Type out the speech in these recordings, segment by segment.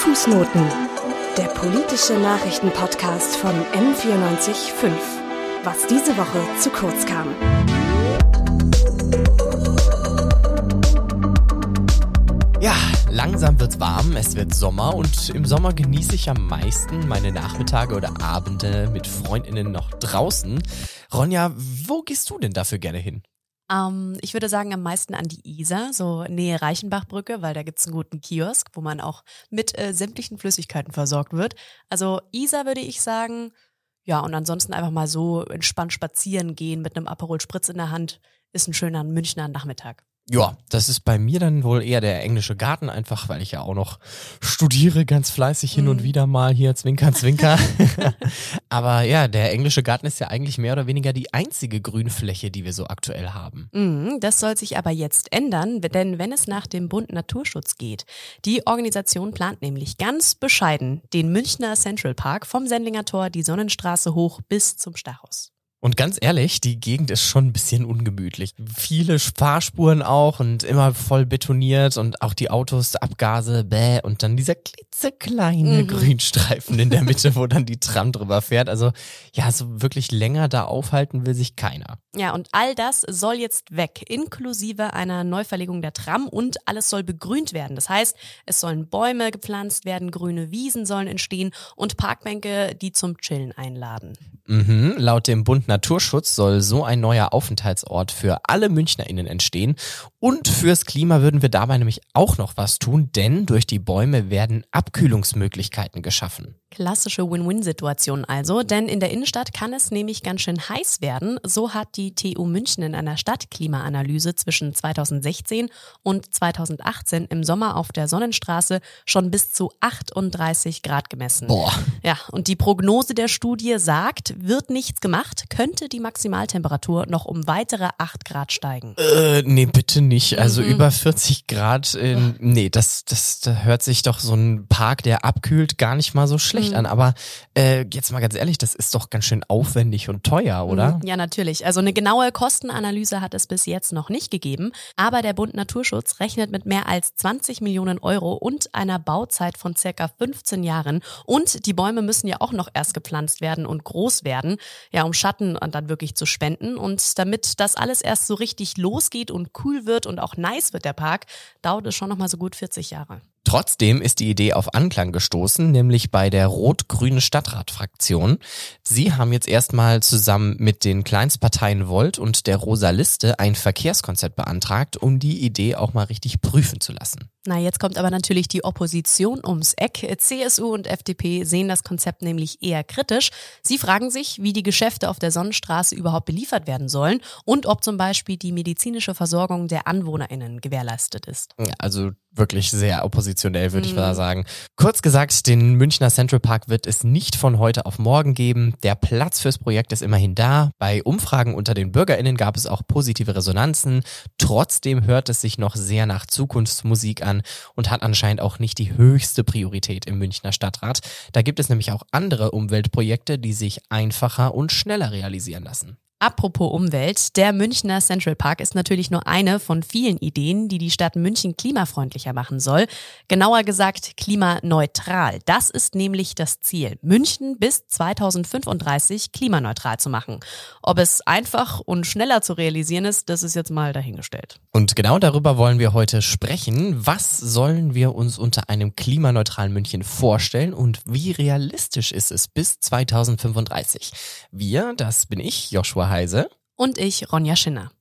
Fußnoten, der politische Nachrichtenpodcast von M945. Was diese Woche zu kurz kam. Ja, langsam wird's warm, es wird Sommer und im Sommer genieße ich am meisten meine Nachmittage oder Abende mit Freundinnen noch draußen. Ronja, wo gehst du denn dafür gerne hin? Ähm, ich würde sagen, am meisten an die Isar, so Nähe Reichenbachbrücke, weil da gibt's einen guten Kiosk, wo man auch mit äh, sämtlichen Flüssigkeiten versorgt wird. Also Isar würde ich sagen, ja, und ansonsten einfach mal so entspannt spazieren gehen mit einem Aperol Spritz in der Hand ist ein schöner Münchner Nachmittag. Ja, das ist bei mir dann wohl eher der englische Garten, einfach weil ich ja auch noch studiere, ganz fleißig hin und Mhm. wieder mal hier zwinker, zwinker. Aber ja, der englische Garten ist ja eigentlich mehr oder weniger die einzige Grünfläche, die wir so aktuell haben. Mhm, Das soll sich aber jetzt ändern, denn wenn es nach dem Bund Naturschutz geht, die Organisation plant nämlich ganz bescheiden den Münchner Central Park vom Sendlinger Tor die Sonnenstraße hoch bis zum Stachus. Und ganz ehrlich, die Gegend ist schon ein bisschen ungemütlich. Viele Fahrspuren auch und immer voll betoniert und auch die Autos, Abgase, bäh und dann dieser klitzekleine Mhm. Grünstreifen in der Mitte, wo dann die Tram drüber fährt. Also ja, so wirklich länger da aufhalten will sich keiner. Ja, und all das soll jetzt weg, inklusive einer Neuverlegung der Tram und alles soll begrünt werden. Das heißt, es sollen Bäume gepflanzt werden, grüne Wiesen sollen entstehen und Parkbänke, die zum Chillen einladen. Mhm. Laut dem Bund Naturschutz soll so ein neuer Aufenthaltsort für alle MünchnerInnen entstehen. Und fürs Klima würden wir dabei nämlich auch noch was tun, denn durch die Bäume werden Abkühlungsmöglichkeiten geschaffen. Klassische Win-Win-Situation also, denn in der Innenstadt kann es nämlich ganz schön heiß werden. So hat die TU München in einer Stadtklimaanalyse zwischen 2016 und 2018 im Sommer auf der Sonnenstraße schon bis zu 38 Grad gemessen. Boah. Ja, und die Prognose der Studie sagt, wird nichts gemacht, könnte die Maximaltemperatur noch um weitere 8 Grad steigen. Äh, nee, bitte nicht. Also Mhm. über 40 Grad, äh, nee, das, das, da hört sich doch so ein Park, der abkühlt, gar nicht mal so schlecht Mhm. an. Aber äh, jetzt mal ganz ehrlich, das ist doch ganz schön aufwendig und teuer, oder? Mhm, Ja, natürlich. Also eine genaue Kostenanalyse hat es bis jetzt noch nicht gegeben, aber der Bund Naturschutz rechnet mit mehr als 20 Millionen Euro und einer Bauzeit von circa 15 Jahren. Und die Bäume müssen ja auch noch erst gepflanzt werden und groß werden, ja, um Schatten dann wirklich zu spenden. Und damit das alles erst so richtig losgeht und cool wird und auch nice wird der Park, dauert es schon noch mal so gut 40 Jahre. Trotzdem ist die Idee auf Anklang gestoßen, nämlich bei der rot-grünen Stadtratfraktion. Sie haben jetzt erstmal zusammen mit den Kleinstparteien Volt und der Rosa Liste ein Verkehrskonzept beantragt, um die Idee auch mal richtig prüfen zu lassen. Na, jetzt kommt aber natürlich die Opposition ums Eck. CSU und FDP sehen das Konzept nämlich eher kritisch. Sie fragen sich, wie die Geschäfte auf der Sonnenstraße überhaupt beliefert werden sollen und ob zum Beispiel die medizinische Versorgung der AnwohnerInnen gewährleistet ist. Ja, Also wirklich sehr oppositionell, würde ich Mhm. mal sagen. Kurz gesagt, den Münchner Central Park wird es nicht von heute auf morgen geben. Der Platz fürs Projekt ist immerhin da. Bei Umfragen unter den BürgerInnen gab es auch positive Resonanzen. Trotzdem hört es sich noch sehr nach Zukunftsmusik an und hat anscheinend auch nicht die höchste Priorität im Münchner Stadtrat. Da gibt es nämlich auch andere Umweltprojekte, die sich einfacher und schneller realisieren lassen. Apropos Umwelt, der Münchner Central Park ist natürlich nur eine von vielen Ideen, die die Stadt München klimafreundlicher machen soll. Genauer gesagt klimaneutral. Das ist nämlich das Ziel, München bis 2035 klimaneutral zu machen. Ob es einfach und schneller zu realisieren ist, das ist jetzt mal dahingestellt. Und genau darüber wollen wir heute sprechen. Was sollen wir uns unter einem klimaneutralen München vorstellen und wie realistisch ist es bis 2035? Wir, das bin ich, Joshua Heise. Und ich, Ronja Schinner.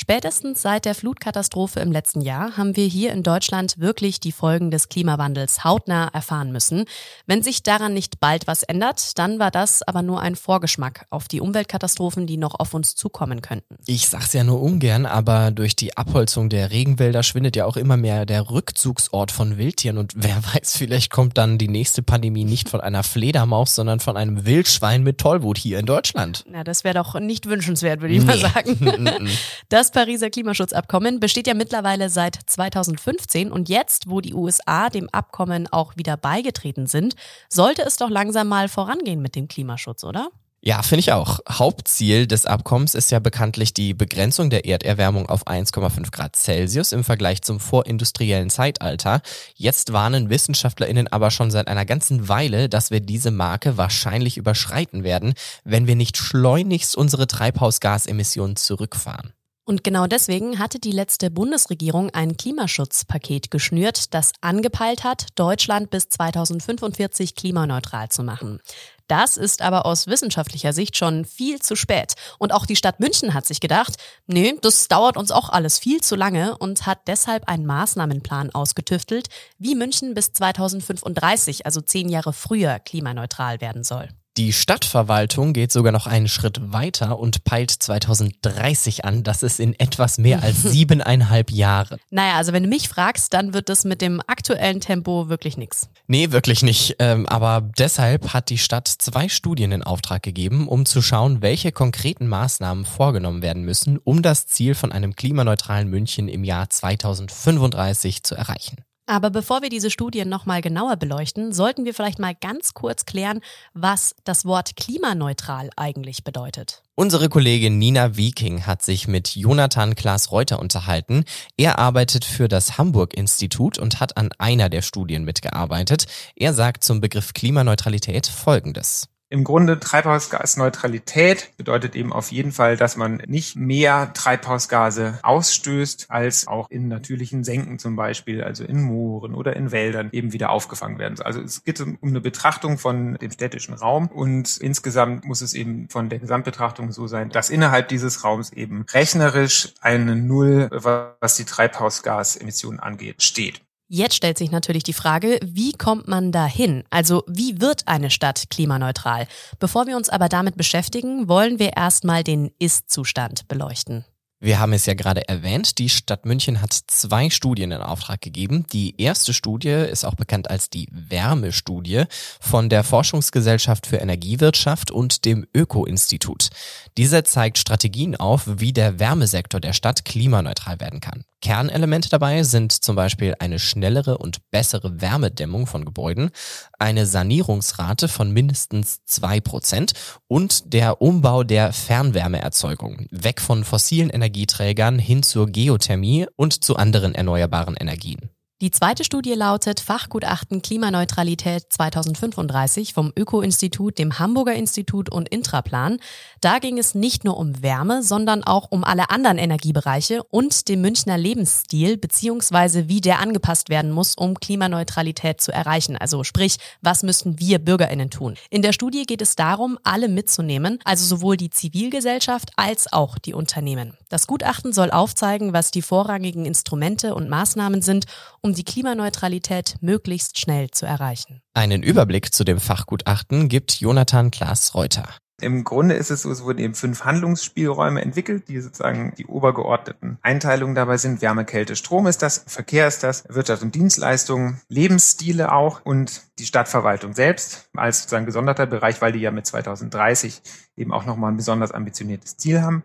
Spätestens seit der Flutkatastrophe im letzten Jahr haben wir hier in Deutschland wirklich die Folgen des Klimawandels hautnah erfahren müssen. Wenn sich daran nicht bald was ändert, dann war das aber nur ein Vorgeschmack auf die Umweltkatastrophen, die noch auf uns zukommen könnten. Ich sag's ja nur ungern, aber durch die Abholzung der Regenwälder schwindet ja auch immer mehr der Rückzugsort von Wildtieren und wer weiß, vielleicht kommt dann die nächste Pandemie nicht von einer Fledermaus, sondern von einem Wildschwein mit Tollwut hier in Deutschland. Na, das wäre doch nicht wünschenswert, würde ich mal Nee. sagen. Das Pariser Klimaschutzabkommen besteht ja mittlerweile seit 2015 und jetzt, wo die USA dem Abkommen auch wieder beigetreten sind, sollte es doch langsam mal vorangehen mit dem Klimaschutz, oder? Ja, finde ich auch. Hauptziel des Abkommens ist ja bekanntlich die Begrenzung der Erderwärmung auf 1,5 Grad Celsius im Vergleich zum vorindustriellen Zeitalter. Jetzt warnen WissenschaftlerInnen aber schon seit einer ganzen Weile, dass wir diese Marke wahrscheinlich überschreiten werden, wenn wir nicht schleunigst unsere Treibhausgasemissionen zurückfahren. Und genau deswegen hatte die letzte Bundesregierung ein Klimaschutzpaket geschnürt, das angepeilt hat, Deutschland bis 2045 klimaneutral zu machen. Das ist aber aus wissenschaftlicher Sicht schon viel zu spät. Und auch die Stadt München hat sich gedacht, nee, das dauert uns auch alles viel zu lange und hat deshalb einen Maßnahmenplan ausgetüftelt, wie München bis 2035, also zehn Jahre früher, klimaneutral werden soll. Die Stadtverwaltung geht sogar noch einen Schritt weiter und peilt 2030 an. Das ist in etwas mehr als siebeneinhalb Jahre. Naja, also wenn du mich fragst, dann wird das mit dem aktuellen Tempo wirklich nichts. Nee, wirklich nicht. Ähm, aber deshalb hat die Stadt zwei Studien in Auftrag gegeben, um zu schauen, welche konkreten Maßnahmen vorgenommen werden müssen, um das Ziel von einem klimaneutralen München im Jahr 2035 zu erreichen. Aber bevor wir diese Studien nochmal genauer beleuchten, sollten wir vielleicht mal ganz kurz klären, was das Wort klimaneutral eigentlich bedeutet. Unsere Kollegin Nina Wieking hat sich mit Jonathan Klaas-Reuter unterhalten. Er arbeitet für das Hamburg-Institut und hat an einer der Studien mitgearbeitet. Er sagt zum Begriff Klimaneutralität Folgendes. Im Grunde Treibhausgasneutralität bedeutet eben auf jeden Fall, dass man nicht mehr Treibhausgase ausstößt, als auch in natürlichen Senken zum Beispiel, also in Mooren oder in Wäldern eben wieder aufgefangen werden. Also es geht um eine Betrachtung von dem städtischen Raum und insgesamt muss es eben von der Gesamtbetrachtung so sein, dass innerhalb dieses Raums eben rechnerisch eine Null, was die Treibhausgasemissionen angeht, steht. Jetzt stellt sich natürlich die Frage, wie kommt man dahin? Also wie wird eine Stadt klimaneutral? Bevor wir uns aber damit beschäftigen, wollen wir erstmal den Ist-Zustand beleuchten. Wir haben es ja gerade erwähnt, die Stadt München hat zwei Studien in Auftrag gegeben. Die erste Studie ist auch bekannt als die Wärmestudie von der Forschungsgesellschaft für Energiewirtschaft und dem Öko-Institut. Diese zeigt Strategien auf, wie der Wärmesektor der Stadt klimaneutral werden kann. Kernelemente dabei sind zum Beispiel eine schnellere und bessere Wärmedämmung von Gebäuden, eine Sanierungsrate von mindestens zwei Prozent und der Umbau der Fernwärmeerzeugung weg von fossilen Energieträgern hin zur Geothermie und zu anderen erneuerbaren Energien. Die zweite Studie lautet Fachgutachten Klimaneutralität 2035 vom Öko-Institut, dem Hamburger Institut und Intraplan. Da ging es nicht nur um Wärme, sondern auch um alle anderen Energiebereiche und den Münchner Lebensstil beziehungsweise wie der angepasst werden muss, um Klimaneutralität zu erreichen. Also sprich, was müssten wir Bürgerinnen tun? In der Studie geht es darum, alle mitzunehmen, also sowohl die Zivilgesellschaft als auch die Unternehmen. Das Gutachten soll aufzeigen, was die vorrangigen Instrumente und Maßnahmen sind, um die Klimaneutralität möglichst schnell zu erreichen. Einen Überblick zu dem Fachgutachten gibt Jonathan Klaas-Reuter. Im Grunde ist es so, es wurden eben fünf Handlungsspielräume entwickelt, die sozusagen die obergeordneten Einteilungen dabei sind. Wärme, Kälte, Strom ist das, Verkehr ist das, Wirtschaft und Dienstleistungen, Lebensstile auch und die Stadtverwaltung selbst als sozusagen gesonderter Bereich, weil die ja mit 2030 eben auch nochmal ein besonders ambitioniertes Ziel haben.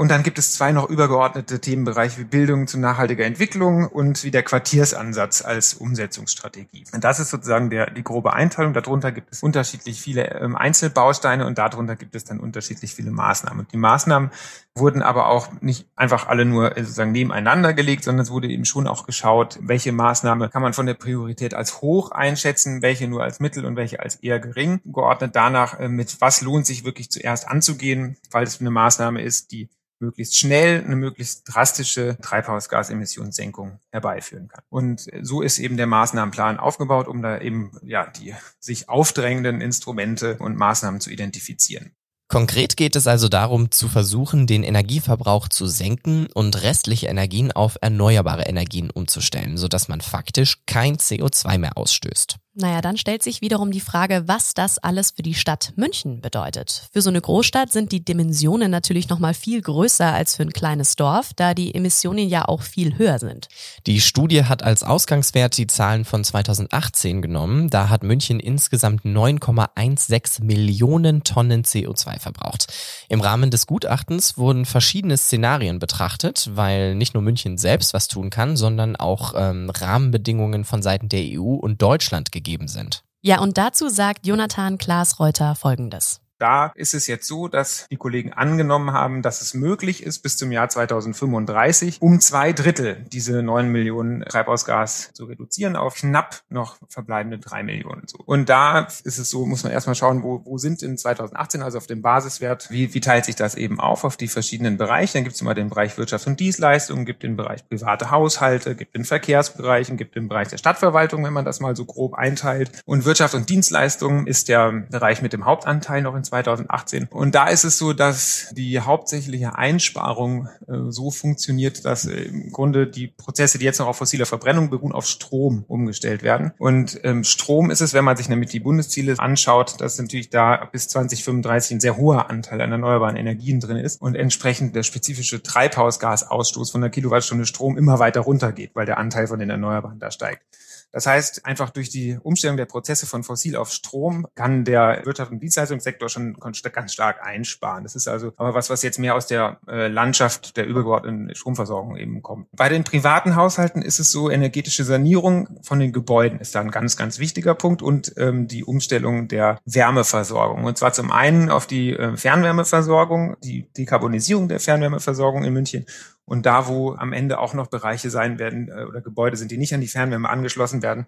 Und dann gibt es zwei noch übergeordnete Themenbereiche wie Bildung zu nachhaltiger Entwicklung und wie der Quartiersansatz als Umsetzungsstrategie. Und das ist sozusagen der, die grobe Einteilung. Darunter gibt es unterschiedlich viele ähm, Einzelbausteine und darunter gibt es dann unterschiedlich viele Maßnahmen. Und die Maßnahmen wurden aber auch nicht einfach alle nur äh, sozusagen nebeneinander gelegt, sondern es wurde eben schon auch geschaut, welche Maßnahme kann man von der Priorität als hoch einschätzen, welche nur als mittel und welche als eher gering geordnet. Danach, äh, mit was lohnt sich wirklich zuerst anzugehen, weil es eine Maßnahme ist, die möglichst schnell eine möglichst drastische Treibhausgasemissionssenkung herbeiführen kann. Und so ist eben der Maßnahmenplan aufgebaut, um da eben ja die sich aufdrängenden Instrumente und Maßnahmen zu identifizieren. Konkret geht es also darum, zu versuchen, den Energieverbrauch zu senken und restliche Energien auf erneuerbare Energien umzustellen, sodass man faktisch kein CO2 mehr ausstößt. Naja, dann stellt sich wiederum die Frage, was das alles für die Stadt München bedeutet. Für so eine Großstadt sind die Dimensionen natürlich nochmal viel größer als für ein kleines Dorf, da die Emissionen ja auch viel höher sind. Die Studie hat als Ausgangswert die Zahlen von 2018 genommen. Da hat München insgesamt 9,16 Millionen Tonnen CO2 verbraucht. Im Rahmen des Gutachtens wurden verschiedene Szenarien betrachtet, weil nicht nur München selbst was tun kann, sondern auch ähm, Rahmenbedingungen von Seiten der EU und Deutschland gegeben sind. Ja, und dazu sagt Jonathan Klaas-Reuter Folgendes. Da ist es jetzt so, dass die Kollegen angenommen haben, dass es möglich ist, bis zum Jahr 2035 um zwei Drittel diese neun Millionen Treibhausgas zu reduzieren auf knapp noch verbleibende drei Millionen. Und da ist es so, muss man erstmal schauen, wo, wo sind in 2018, also auf dem Basiswert, wie, wie teilt sich das eben auf auf die verschiedenen Bereiche. Dann gibt es immer den Bereich Wirtschaft und Dienstleistungen, gibt den Bereich private Haushalte, gibt den Verkehrsbereichen, gibt den Bereich der Stadtverwaltung, wenn man das mal so grob einteilt. Und Wirtschaft und Dienstleistungen ist der Bereich mit dem Hauptanteil noch in 2018. Und da ist es so, dass die hauptsächliche Einsparung äh, so funktioniert, dass äh, im Grunde die Prozesse, die jetzt noch auf fossiler Verbrennung beruhen, auf Strom umgestellt werden. Und ähm, Strom ist es, wenn man sich nämlich die Bundesziele anschaut, dass natürlich da bis 2035 ein sehr hoher Anteil an erneuerbaren Energien drin ist und entsprechend der spezifische Treibhausgasausstoß von der Kilowattstunde Strom immer weiter runtergeht, weil der Anteil von den Erneuerbaren da steigt. Das heißt, einfach durch die Umstellung der Prozesse von Fossil auf Strom kann der Wirtschaft- und Dienstleistungssektor schon ganz stark einsparen. Das ist also aber was, was jetzt mehr aus der äh, Landschaft der übergeordneten Stromversorgung eben kommt. Bei den privaten Haushalten ist es so, energetische Sanierung von den Gebäuden ist da ein ganz, ganz wichtiger Punkt und ähm, die Umstellung der Wärmeversorgung. Und zwar zum einen auf die äh, Fernwärmeversorgung, die Dekarbonisierung der Fernwärmeversorgung in München und da, wo am Ende auch noch Bereiche sein werden äh, oder Gebäude sind, die nicht an die Fernwärme angeschlossen werden,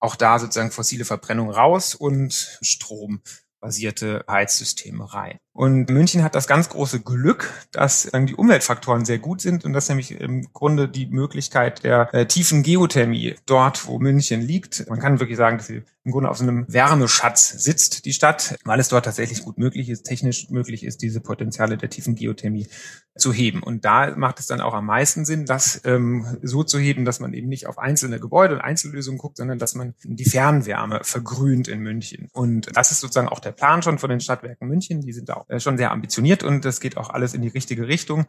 auch da sozusagen fossile Verbrennung raus und strombasierte Heizsysteme rein. Und München hat das ganz große Glück, dass die Umweltfaktoren sehr gut sind und dass nämlich im Grunde die Möglichkeit der äh, tiefen Geothermie dort, wo München liegt, man kann wirklich sagen, dass sie im Grunde auf so einem Wärmeschatz sitzt, die Stadt, weil es dort tatsächlich gut möglich ist, technisch möglich ist, diese Potenziale der tiefen Geothermie zu heben. Und da macht es dann auch am meisten Sinn, das ähm, so zu heben, dass man eben nicht auf einzelne Gebäude und Einzellösungen guckt, sondern dass man die Fernwärme vergrünt in München. Und das ist sozusagen auch der Plan schon von den Stadtwerken München. Die sind auch äh, schon sehr ambitioniert und das geht auch alles in die richtige Richtung.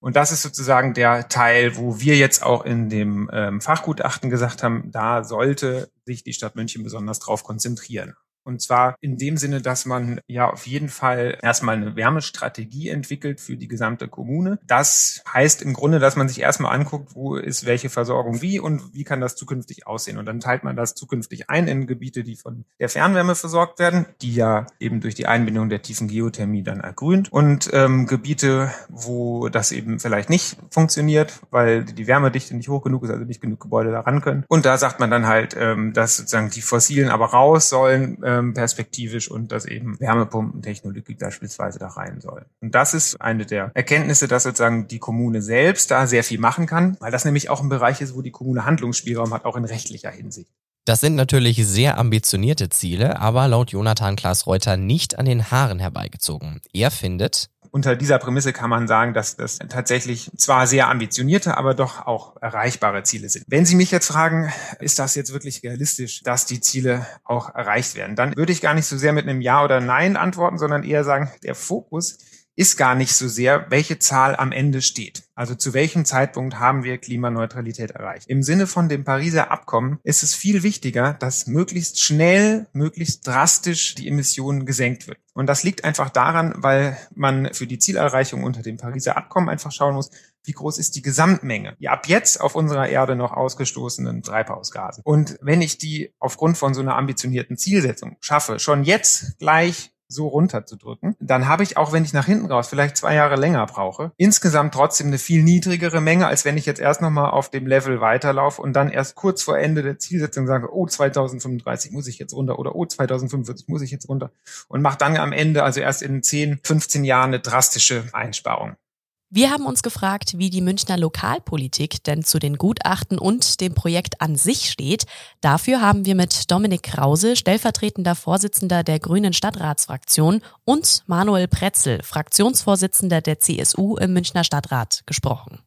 Und das ist sozusagen der Teil, wo wir jetzt auch in dem ähm, Fachgutachten gesagt haben, da sollte sich die Stadt München besonders drauf konzentrieren. Und zwar in dem Sinne, dass man ja auf jeden Fall erstmal eine Wärmestrategie entwickelt für die gesamte Kommune. Das heißt im Grunde, dass man sich erstmal anguckt, wo ist welche Versorgung wie und wie kann das zukünftig aussehen. Und dann teilt man das zukünftig ein in Gebiete, die von der Fernwärme versorgt werden, die ja eben durch die Einbindung der tiefen Geothermie dann ergrünt. Und ähm, Gebiete, wo das eben vielleicht nicht funktioniert, weil die Wärmedichte nicht hoch genug ist, also nicht genug Gebäude daran können. Und da sagt man dann halt, ähm, dass sozusagen die fossilen aber raus sollen. Äh, ähm, perspektivisch und dass eben Wärmepumpentechnologie beispielsweise da rein soll. Und das ist eine der Erkenntnisse, dass sozusagen die Kommune selbst da sehr viel machen kann, weil das nämlich auch ein Bereich ist, wo die Kommune Handlungsspielraum hat, auch in rechtlicher Hinsicht. Das sind natürlich sehr ambitionierte Ziele, aber laut Jonathan Klaas Reuter nicht an den Haaren herbeigezogen. Er findet, unter dieser Prämisse kann man sagen, dass das tatsächlich zwar sehr ambitionierte, aber doch auch erreichbare Ziele sind. Wenn Sie mich jetzt fragen, ist das jetzt wirklich realistisch, dass die Ziele auch erreicht werden, dann würde ich gar nicht so sehr mit einem Ja oder Nein antworten, sondern eher sagen, der Fokus ist gar nicht so sehr, welche Zahl am Ende steht. Also zu welchem Zeitpunkt haben wir Klimaneutralität erreicht? Im Sinne von dem Pariser Abkommen ist es viel wichtiger, dass möglichst schnell, möglichst drastisch die Emissionen gesenkt wird. Und das liegt einfach daran, weil man für die Zielerreichung unter dem Pariser Abkommen einfach schauen muss, wie groß ist die Gesamtmenge, die ab jetzt auf unserer Erde noch ausgestoßenen Treibhausgase. Und wenn ich die aufgrund von so einer ambitionierten Zielsetzung schaffe, schon jetzt gleich so runterzudrücken, dann habe ich auch, wenn ich nach hinten raus vielleicht zwei Jahre länger brauche, insgesamt trotzdem eine viel niedrigere Menge, als wenn ich jetzt erst nochmal auf dem Level weiterlaufe und dann erst kurz vor Ende der Zielsetzung sage, oh, 2035 muss ich jetzt runter oder oh, 2045 muss ich jetzt runter und mache dann am Ende, also erst in 10, 15 Jahren eine drastische Einsparung. Wir haben uns gefragt, wie die Münchner Lokalpolitik denn zu den Gutachten und dem Projekt an sich steht. Dafür haben wir mit Dominik Krause, stellvertretender Vorsitzender der Grünen Stadtratsfraktion, und Manuel Pretzel, Fraktionsvorsitzender der CSU im Münchner Stadtrat, gesprochen.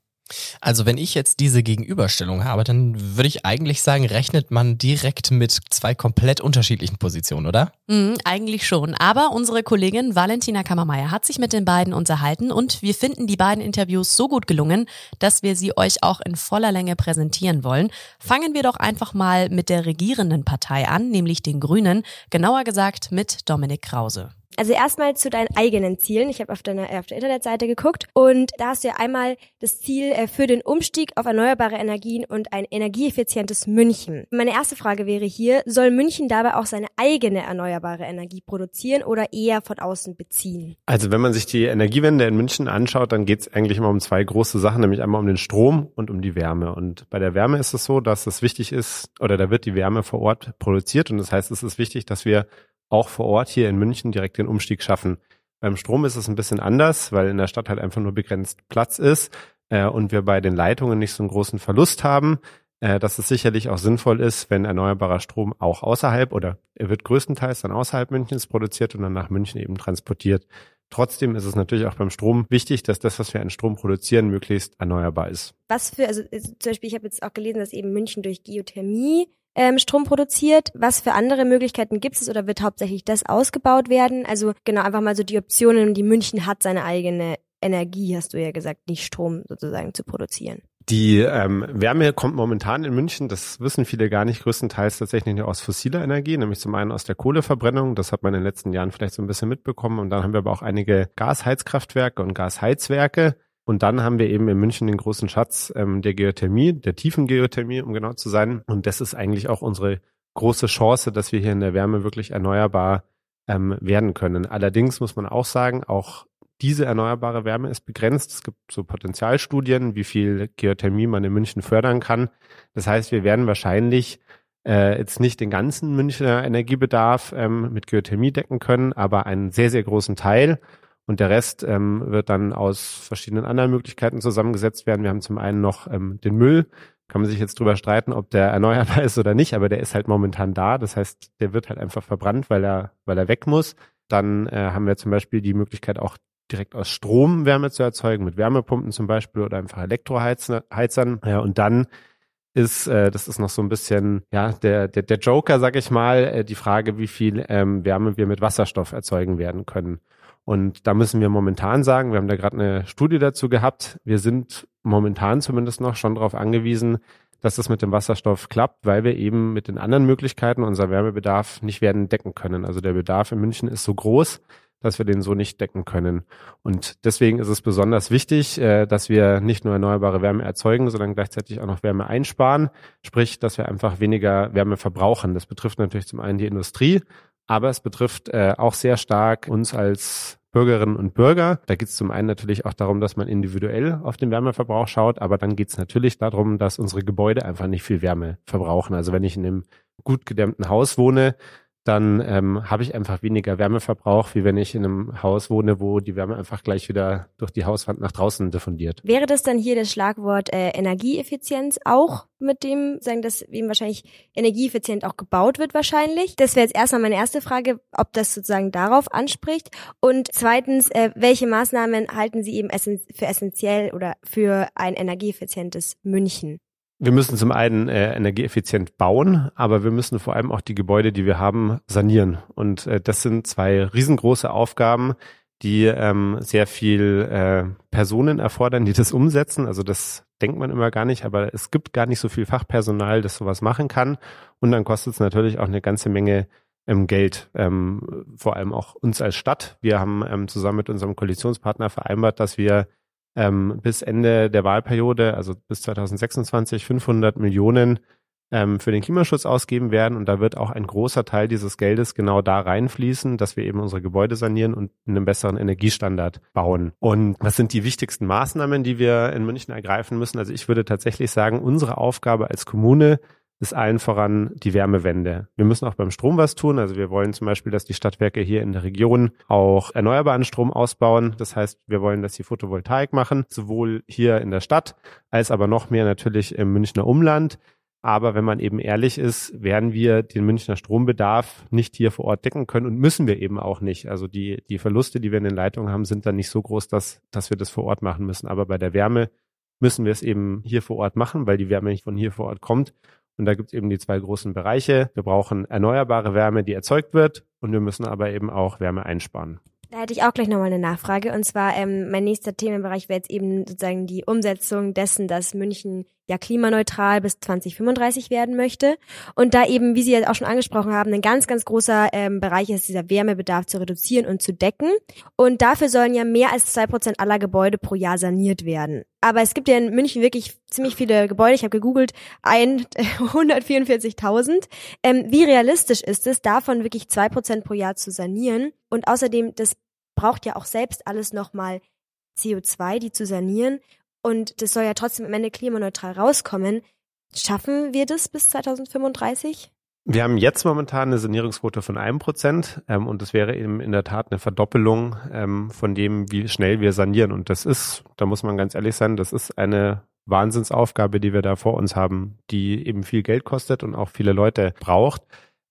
Also wenn ich jetzt diese Gegenüberstellung habe, dann würde ich eigentlich sagen, rechnet man direkt mit zwei komplett unterschiedlichen Positionen, oder? Mhm, eigentlich schon. Aber unsere Kollegin Valentina Kammermeier hat sich mit den beiden unterhalten und wir finden die beiden Interviews so gut gelungen, dass wir sie euch auch in voller Länge präsentieren wollen. Fangen wir doch einfach mal mit der regierenden Partei an, nämlich den Grünen, genauer gesagt mit Dominik Krause. Also erstmal zu deinen eigenen Zielen. Ich habe auf deiner auf der Internetseite geguckt und da hast du ja einmal das Ziel äh, für den Umstieg auf erneuerbare Energien und ein energieeffizientes München. Meine erste Frage wäre hier, soll München dabei auch seine eigene erneuerbare Energie produzieren oder eher von außen beziehen? Also wenn man sich die Energiewende in München anschaut, dann geht es eigentlich immer um zwei große Sachen, nämlich einmal um den Strom und um die Wärme. Und bei der Wärme ist es so, dass es wichtig ist, oder da wird die Wärme vor Ort produziert und das heißt, es ist wichtig, dass wir auch vor Ort hier in München direkt den Umstieg schaffen. Beim Strom ist es ein bisschen anders, weil in der Stadt halt einfach nur begrenzt Platz ist äh, und wir bei den Leitungen nicht so einen großen Verlust haben. Äh, dass es sicherlich auch sinnvoll ist, wenn erneuerbarer Strom auch außerhalb oder er wird größtenteils dann außerhalb Münchens produziert und dann nach München eben transportiert. Trotzdem ist es natürlich auch beim Strom wichtig, dass das, was wir an Strom produzieren, möglichst erneuerbar ist. Was für, also zum Beispiel, ich habe jetzt auch gelesen, dass eben München durch Geothermie ähm, Strom produziert. Was für andere Möglichkeiten gibt es oder wird hauptsächlich das ausgebaut werden? Also genau einfach mal so die Optionen, die München hat, seine eigene Energie, hast du ja gesagt, nicht Strom sozusagen zu produzieren. Die ähm, Wärme kommt momentan in München, das wissen viele gar nicht, größtenteils tatsächlich nur aus fossiler Energie, nämlich zum einen aus der Kohleverbrennung, das hat man in den letzten Jahren vielleicht so ein bisschen mitbekommen und dann haben wir aber auch einige Gasheizkraftwerke und Gasheizwerke. Und dann haben wir eben in München den großen Schatz ähm, der Geothermie, der tiefen Geothermie, um genau zu sein. Und das ist eigentlich auch unsere große Chance, dass wir hier in der Wärme wirklich erneuerbar ähm, werden können. Allerdings muss man auch sagen, auch diese erneuerbare Wärme ist begrenzt. Es gibt so Potenzialstudien, wie viel Geothermie man in München fördern kann. Das heißt, wir werden wahrscheinlich äh, jetzt nicht den ganzen Münchner Energiebedarf ähm, mit Geothermie decken können, aber einen sehr, sehr großen Teil. Und der Rest ähm, wird dann aus verschiedenen anderen Möglichkeiten zusammengesetzt werden. Wir haben zum einen noch ähm, den Müll. Kann man sich jetzt drüber streiten, ob der erneuerbar ist oder nicht, aber der ist halt momentan da. Das heißt, der wird halt einfach verbrannt, weil er, weil er weg muss. Dann äh, haben wir zum Beispiel die Möglichkeit, auch direkt aus Strom Wärme zu erzeugen, mit Wärmepumpen zum Beispiel oder einfach Elektroheizern. Ja, und dann ist, äh, das ist noch so ein bisschen, ja, der, der, der Joker, sag ich mal, äh, die Frage, wie viel ähm, Wärme wir mit Wasserstoff erzeugen werden können. Und da müssen wir momentan sagen, wir haben da gerade eine Studie dazu gehabt, wir sind momentan zumindest noch schon darauf angewiesen, dass das mit dem Wasserstoff klappt, weil wir eben mit den anderen Möglichkeiten unser Wärmebedarf nicht werden decken können. Also der Bedarf in München ist so groß, dass wir den so nicht decken können. Und deswegen ist es besonders wichtig, äh, dass wir nicht nur erneuerbare Wärme erzeugen, sondern gleichzeitig auch noch Wärme einsparen. Sprich, dass wir einfach weniger Wärme verbrauchen. Das betrifft natürlich zum einen die Industrie, aber es betrifft äh, auch sehr stark uns als Bürgerinnen und Bürger. Da geht es zum einen natürlich auch darum, dass man individuell auf den Wärmeverbrauch schaut, aber dann geht es natürlich darum, dass unsere Gebäude einfach nicht viel Wärme verbrauchen. Also wenn ich in einem gut gedämmten Haus wohne, dann ähm, habe ich einfach weniger Wärmeverbrauch, wie wenn ich in einem Haus wohne, wo die Wärme einfach gleich wieder durch die Hauswand nach draußen diffundiert. Wäre das dann hier das Schlagwort äh, Energieeffizienz auch mit dem, sagen, dass eben wahrscheinlich energieeffizient auch gebaut wird wahrscheinlich? Das wäre jetzt erstmal meine erste Frage, ob das sozusagen darauf anspricht. Und zweitens, äh, welche Maßnahmen halten Sie eben essen für essentiell oder für ein energieeffizientes München? Wir müssen zum einen äh, energieeffizient bauen, aber wir müssen vor allem auch die Gebäude, die wir haben, sanieren. Und äh, das sind zwei riesengroße Aufgaben, die ähm, sehr viel äh, Personen erfordern, die das umsetzen. Also das denkt man immer gar nicht, aber es gibt gar nicht so viel Fachpersonal, das sowas machen kann. Und dann kostet es natürlich auch eine ganze Menge ähm, Geld, ähm, vor allem auch uns als Stadt. Wir haben ähm, zusammen mit unserem Koalitionspartner vereinbart, dass wir ähm, bis Ende der Wahlperiode, also bis 2026, 500 Millionen ähm, für den Klimaschutz ausgeben werden. Und da wird auch ein großer Teil dieses Geldes genau da reinfließen, dass wir eben unsere Gebäude sanieren und einen besseren Energiestandard bauen. Und was sind die wichtigsten Maßnahmen, die wir in München ergreifen müssen? Also ich würde tatsächlich sagen, unsere Aufgabe als Kommune ist allen voran die Wärmewende. Wir müssen auch beim Strom was tun. Also wir wollen zum Beispiel, dass die Stadtwerke hier in der Region auch erneuerbaren Strom ausbauen. Das heißt, wir wollen, dass sie Photovoltaik machen, sowohl hier in der Stadt als aber noch mehr natürlich im Münchner Umland. Aber wenn man eben ehrlich ist, werden wir den Münchner Strombedarf nicht hier vor Ort decken können und müssen wir eben auch nicht. Also die, die Verluste, die wir in den Leitungen haben, sind dann nicht so groß, dass, dass wir das vor Ort machen müssen. Aber bei der Wärme müssen wir es eben hier vor Ort machen, weil die Wärme nicht von hier vor Ort kommt. Und da gibt es eben die zwei großen Bereiche. Wir brauchen erneuerbare Wärme, die erzeugt wird, und wir müssen aber eben auch Wärme einsparen. Da hätte ich auch gleich nochmal eine Nachfrage. Und zwar, ähm, mein nächster Themenbereich wäre jetzt eben sozusagen die Umsetzung dessen, dass München ja klimaneutral bis 2035 werden möchte. Und da eben, wie Sie ja auch schon angesprochen haben, ein ganz, ganz großer ähm, Bereich ist, dieser Wärmebedarf zu reduzieren und zu decken. Und dafür sollen ja mehr als zwei Prozent aller Gebäude pro Jahr saniert werden. Aber es gibt ja in München wirklich ziemlich viele Gebäude. Ich habe gegoogelt, ein 144.000. Ähm, wie realistisch ist es, davon wirklich zwei Prozent pro Jahr zu sanieren? Und außerdem, das braucht ja auch selbst alles nochmal CO2, die zu sanieren. Und das soll ja trotzdem am Ende klimaneutral rauskommen. Schaffen wir das bis 2035? Wir haben jetzt momentan eine Sanierungsquote von einem Prozent ähm, und das wäre eben in der Tat eine Verdoppelung ähm, von dem, wie schnell wir sanieren. Und das ist, da muss man ganz ehrlich sein, das ist eine Wahnsinnsaufgabe, die wir da vor uns haben, die eben viel Geld kostet und auch viele Leute braucht.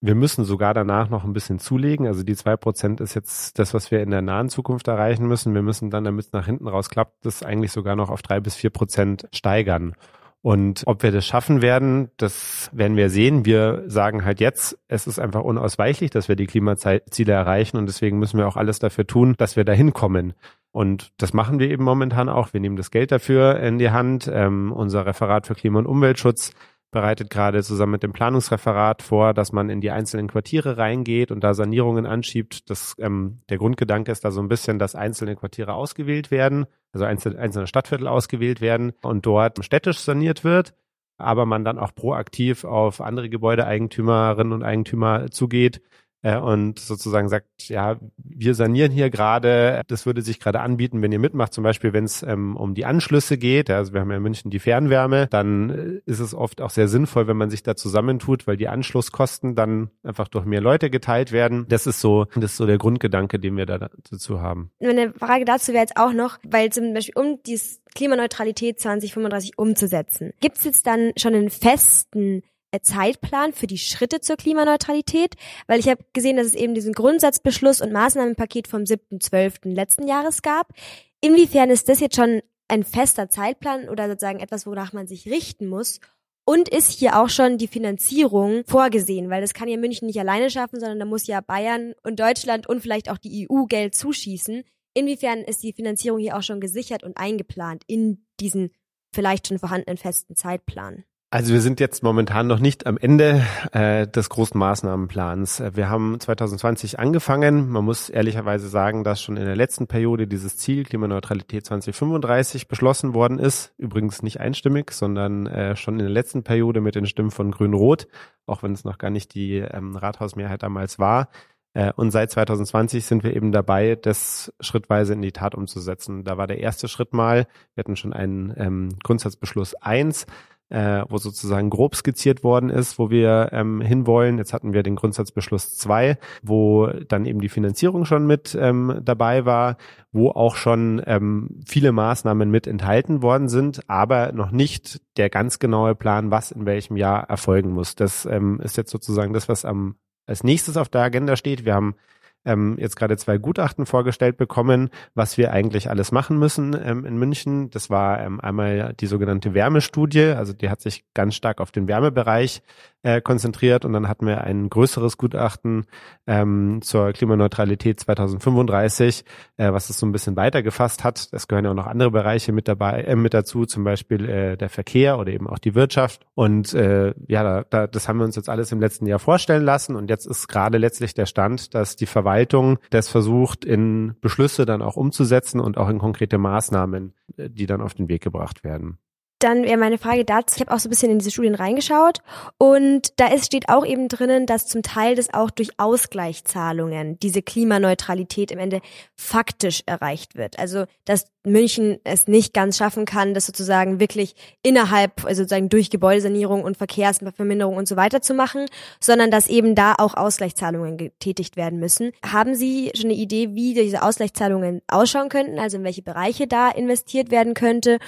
Wir müssen sogar danach noch ein bisschen zulegen. Also die zwei Prozent ist jetzt das, was wir in der nahen Zukunft erreichen müssen. Wir müssen dann, damit es nach hinten raus klappt, das eigentlich sogar noch auf drei bis vier Prozent steigern. Und ob wir das schaffen werden, das werden wir sehen. Wir sagen halt jetzt, es ist einfach unausweichlich, dass wir die Klimaziele erreichen und deswegen müssen wir auch alles dafür tun, dass wir dahin kommen. Und das machen wir eben momentan auch. Wir nehmen das Geld dafür in die Hand. Ähm, unser Referat für Klima- und Umweltschutz bereitet gerade zusammen mit dem Planungsreferat vor, dass man in die einzelnen Quartiere reingeht und da Sanierungen anschiebt. Das, ähm, der Grundgedanke ist da so ein bisschen, dass einzelne Quartiere ausgewählt werden, also einzelne, einzelne Stadtviertel ausgewählt werden und dort städtisch saniert wird, aber man dann auch proaktiv auf andere Gebäudeeigentümerinnen und Eigentümer zugeht und sozusagen sagt, ja, wir sanieren hier gerade, das würde sich gerade anbieten, wenn ihr mitmacht, zum Beispiel, wenn es ähm, um die Anschlüsse geht, also wir haben ja in München die Fernwärme, dann äh, ist es oft auch sehr sinnvoll, wenn man sich da zusammentut, weil die Anschlusskosten dann einfach durch mehr Leute geteilt werden. Das ist so, das ist so der Grundgedanke, den wir da dazu haben. Eine Frage dazu wäre jetzt auch noch, weil zum Beispiel um dieses Klimaneutralität 2035 umzusetzen, gibt es jetzt dann schon einen festen äh, Zeitplan für die Schritte zur Klimaneutralität, weil ich habe gesehen, dass es eben diesen Grundsatzbeschluss und Maßnahmenpaket vom 7.12. letzten Jahres gab. Inwiefern ist das jetzt schon ein fester Zeitplan oder sozusagen etwas, wonach man sich richten muss? Und ist hier auch schon die Finanzierung vorgesehen? Weil das kann ja München nicht alleine schaffen, sondern da muss ja Bayern und Deutschland und vielleicht auch die EU Geld zuschießen. Inwiefern ist die Finanzierung hier auch schon gesichert und eingeplant in diesen vielleicht schon vorhandenen festen Zeitplan? Also wir sind jetzt momentan noch nicht am Ende äh, des großen Maßnahmenplans. Wir haben 2020 angefangen. Man muss ehrlicherweise sagen, dass schon in der letzten Periode dieses Ziel Klimaneutralität 2035 beschlossen worden ist. Übrigens nicht einstimmig, sondern äh, schon in der letzten Periode mit den Stimmen von Grün-Rot, auch wenn es noch gar nicht die ähm, Rathausmehrheit damals war. Äh, und seit 2020 sind wir eben dabei, das schrittweise in die Tat umzusetzen. Da war der erste Schritt mal, wir hatten schon einen ähm, Grundsatzbeschluss eins äh, wo sozusagen grob skizziert worden ist, wo wir ähm, hinwollen. Jetzt hatten wir den Grundsatzbeschluss 2, wo dann eben die Finanzierung schon mit ähm, dabei war, wo auch schon ähm, viele Maßnahmen mit enthalten worden sind, aber noch nicht der ganz genaue Plan, was in welchem Jahr erfolgen muss. Das ähm, ist jetzt sozusagen das, was am als nächstes auf der Agenda steht. Wir haben ähm, jetzt gerade zwei Gutachten vorgestellt bekommen, was wir eigentlich alles machen müssen ähm, in München. Das war ähm, einmal die sogenannte Wärmestudie, also die hat sich ganz stark auf den Wärmebereich äh, konzentriert und dann hatten wir ein größeres Gutachten ähm, zur Klimaneutralität 2035, äh, was es so ein bisschen weiter gefasst hat. Es gehören ja auch noch andere Bereiche mit dabei, äh, mit dazu, zum Beispiel äh, der Verkehr oder eben auch die Wirtschaft. Und äh, ja, da, da, das haben wir uns jetzt alles im letzten Jahr vorstellen lassen und jetzt ist gerade letztlich der Stand, dass die Verwaltung das versucht, in Beschlüsse dann auch umzusetzen und auch in konkrete Maßnahmen, äh, die dann auf den Weg gebracht werden. Dann wäre meine Frage dazu, ich habe auch so ein bisschen in diese Studien reingeschaut und da ist, steht auch eben drinnen, dass zum Teil das auch durch Ausgleichszahlungen diese Klimaneutralität im Ende faktisch erreicht wird. Also dass München es nicht ganz schaffen kann, das sozusagen wirklich innerhalb, also sozusagen durch Gebäudesanierung und Verkehrsverminderung und so weiter zu machen, sondern dass eben da auch Ausgleichszahlungen getätigt werden müssen. Haben Sie schon eine Idee, wie diese Ausgleichszahlungen ausschauen könnten, also in welche Bereiche da investiert werden könnte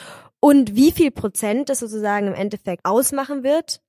und wie viel Prozent das sozusagen im Endeffekt ausmachen wird?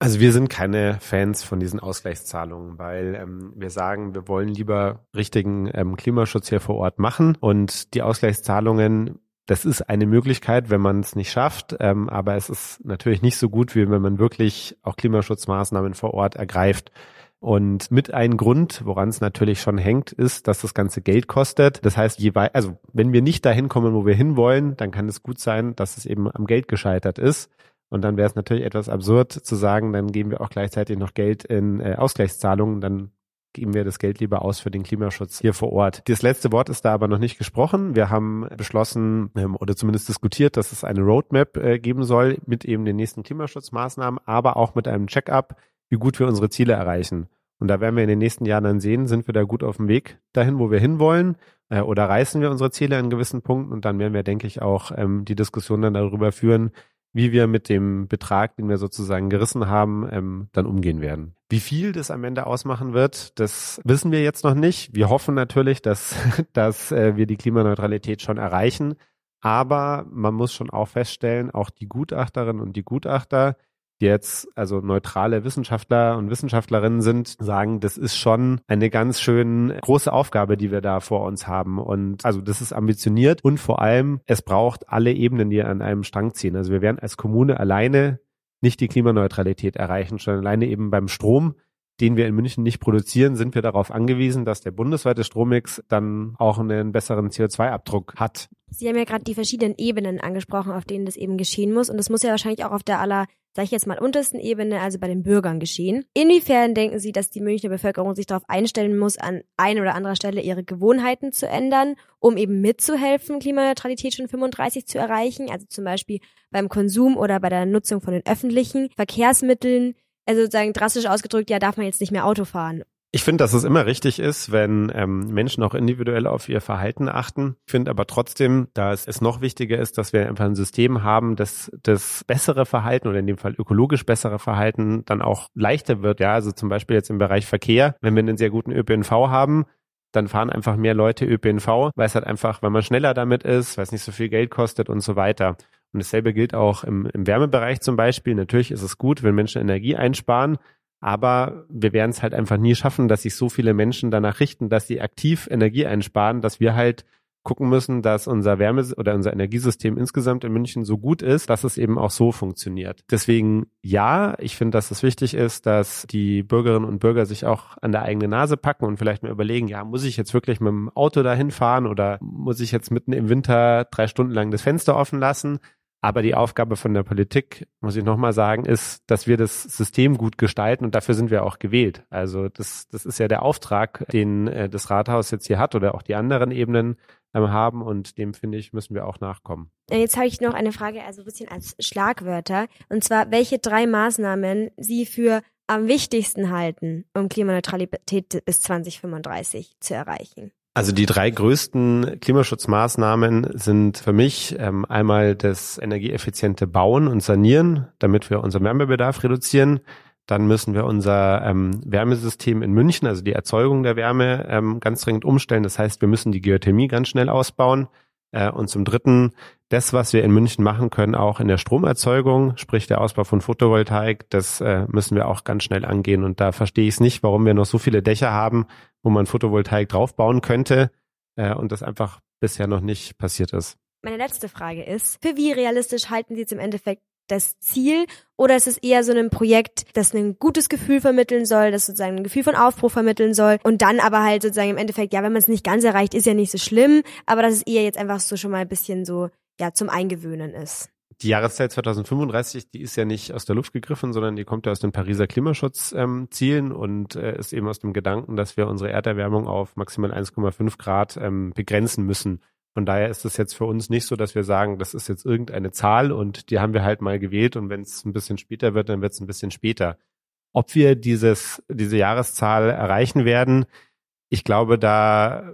Also wir sind keine Fans von diesen Ausgleichszahlungen, weil ähm, wir sagen, wir wollen lieber richtigen ähm, Klimaschutz hier vor Ort machen und die Ausgleichszahlungen das ist eine Möglichkeit, wenn man es nicht schafft, ähm, aber es ist natürlich nicht so gut, wie wenn man wirklich auch Klimaschutzmaßnahmen vor Ort ergreift. Und mit ein Grund, woran es natürlich schon hängt, ist, dass das ganze Geld kostet. Das heißt, je weit, also wenn wir nicht dahin kommen, wo wir hinwollen, dann kann es gut sein, dass es eben am Geld gescheitert ist. Und dann wäre es natürlich etwas absurd zu sagen, dann geben wir auch gleichzeitig noch Geld in äh, Ausgleichszahlungen. Dann geben wir das Geld lieber aus für den Klimaschutz hier vor Ort. Das letzte Wort ist da aber noch nicht gesprochen. Wir haben beschlossen ähm, oder zumindest diskutiert, dass es eine Roadmap äh, geben soll mit eben den nächsten Klimaschutzmaßnahmen, aber auch mit einem Check-up, wie gut wir unsere Ziele erreichen. Und da werden wir in den nächsten Jahren dann sehen, sind wir da gut auf dem Weg dahin, wo wir hinwollen, äh, oder reißen wir unsere Ziele an gewissen Punkten. Und dann werden wir, denke ich, auch ähm, die Diskussion dann darüber führen, wie wir mit dem Betrag, den wir sozusagen gerissen haben, ähm, dann umgehen werden. Wie viel das am Ende ausmachen wird, das wissen wir jetzt noch nicht. Wir hoffen natürlich, dass, dass äh, wir die Klimaneutralität schon erreichen. Aber man muss schon auch feststellen, auch die Gutachterinnen und die Gutachter, jetzt also neutrale Wissenschaftler und Wissenschaftlerinnen sind, sagen, das ist schon eine ganz schön große Aufgabe, die wir da vor uns haben. Und also das ist ambitioniert und vor allem, es braucht alle Ebenen, die an einem Strang ziehen. Also wir werden als Kommune alleine nicht die Klimaneutralität erreichen, schon alleine eben beim Strom den wir in München nicht produzieren, sind wir darauf angewiesen, dass der bundesweite Strommix dann auch einen besseren CO2-Abdruck hat. Sie haben ja gerade die verschiedenen Ebenen angesprochen, auf denen das eben geschehen muss. Und das muss ja wahrscheinlich auch auf der aller sage ich jetzt mal, untersten Ebene, also bei den Bürgern geschehen. Inwiefern denken Sie, dass die Münchner Bevölkerung sich darauf einstellen muss, an ein oder anderer Stelle ihre Gewohnheiten zu ändern, um eben mitzuhelfen, Klimaneutralität schon 35 zu erreichen? Also zum Beispiel beim Konsum oder bei der Nutzung von den öffentlichen Verkehrsmitteln. Also sozusagen drastisch ausgedrückt, ja, darf man jetzt nicht mehr Auto fahren ich finde, dass es immer richtig ist, wenn ähm, Menschen auch individuell auf ihr Verhalten achten. Ich finde aber trotzdem, dass es noch wichtiger ist, dass wir einfach ein System haben, dass das bessere Verhalten oder in dem Fall ökologisch bessere Verhalten dann auch leichter wird. Ja, also zum Beispiel jetzt im Bereich Verkehr, wenn wir einen sehr guten ÖPNV haben, dann fahren einfach mehr Leute ÖPNV, weil es halt einfach, weil man schneller damit ist, weil es nicht so viel Geld kostet und so weiter. Und dasselbe gilt auch im, im Wärmebereich zum Beispiel. Natürlich ist es gut, wenn Menschen Energie einsparen, aber wir werden es halt einfach nie schaffen, dass sich so viele Menschen danach richten, dass sie aktiv Energie einsparen, dass wir halt gucken müssen, dass unser Wärme- oder unser Energiesystem insgesamt in München so gut ist, dass es eben auch so funktioniert. Deswegen ja, ich finde, dass es wichtig ist, dass die Bürgerinnen und Bürger sich auch an der eigenen Nase packen und vielleicht mal überlegen, ja, muss ich jetzt wirklich mit dem Auto dahin fahren oder muss ich jetzt mitten im Winter drei Stunden lang das Fenster offen lassen? Aber die Aufgabe von der Politik, muss ich nochmal sagen, ist, dass wir das System gut gestalten und dafür sind wir auch gewählt. Also das, das ist ja der Auftrag, den äh, das Rathaus jetzt hier hat oder auch die anderen Ebenen ähm, haben und dem finde ich, müssen wir auch nachkommen. Jetzt habe ich noch eine Frage, also ein bisschen als Schlagwörter. Und zwar, welche drei Maßnahmen Sie für am wichtigsten halten, um Klimaneutralität bis 2035 zu erreichen? Also die drei größten Klimaschutzmaßnahmen sind für mich ähm, einmal das energieeffiziente Bauen und Sanieren, damit wir unseren Wärmebedarf reduzieren. Dann müssen wir unser ähm, Wärmesystem in München, also die Erzeugung der Wärme, ähm, ganz dringend umstellen. Das heißt, wir müssen die Geothermie ganz schnell ausbauen. Äh, und zum Dritten, das, was wir in München machen können, auch in der Stromerzeugung, sprich der Ausbau von Photovoltaik, das äh, müssen wir auch ganz schnell angehen. Und da verstehe ich es nicht, warum wir noch so viele Dächer haben, wo man Photovoltaik draufbauen könnte äh, und das einfach bisher noch nicht passiert ist. Meine letzte Frage ist, für wie realistisch halten Sie jetzt im Endeffekt das Ziel oder ist es eher so ein Projekt, das ein gutes Gefühl vermitteln soll, das sozusagen ein Gefühl von Aufbruch vermitteln soll und dann aber halt sozusagen im Endeffekt, ja, wenn man es nicht ganz erreicht, ist ja nicht so schlimm, aber dass es eher jetzt einfach so schon mal ein bisschen so, ja, zum Eingewöhnen ist. Die Jahreszeit 2035, die ist ja nicht aus der Luft gegriffen, sondern die kommt ja aus den Pariser Klimaschutzzielen ähm, und äh, ist eben aus dem Gedanken, dass wir unsere Erderwärmung auf maximal 1,5 Grad ähm, begrenzen müssen. Von daher ist es jetzt für uns nicht so, dass wir sagen, das ist jetzt irgendeine Zahl und die haben wir halt mal gewählt und wenn es ein bisschen später wird, dann wird es ein bisschen später. Ob wir dieses, diese Jahreszahl erreichen werden, ich glaube, da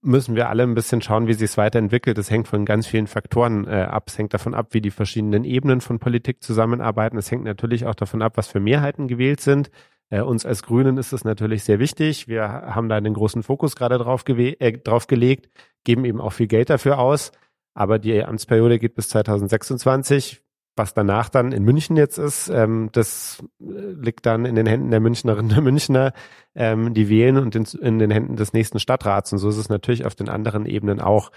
müssen wir alle ein bisschen schauen, wie sich es weiterentwickelt. Es hängt von ganz vielen Faktoren äh, ab. Es hängt davon ab, wie die verschiedenen Ebenen von Politik zusammenarbeiten. Es hängt natürlich auch davon ab, was für Mehrheiten gewählt sind. Äh, uns als Grünen ist es natürlich sehr wichtig. Wir haben da einen großen Fokus gerade drauf, äh, drauf gelegt, geben eben auch viel Geld dafür aus. Aber die Amtsperiode geht bis 2026. Was danach dann in München jetzt ist, ähm, das äh, liegt dann in den Händen der Münchnerinnen und Münchner, ähm, die wählen und in, in den Händen des nächsten Stadtrats. Und so ist es natürlich auf den anderen Ebenen auch.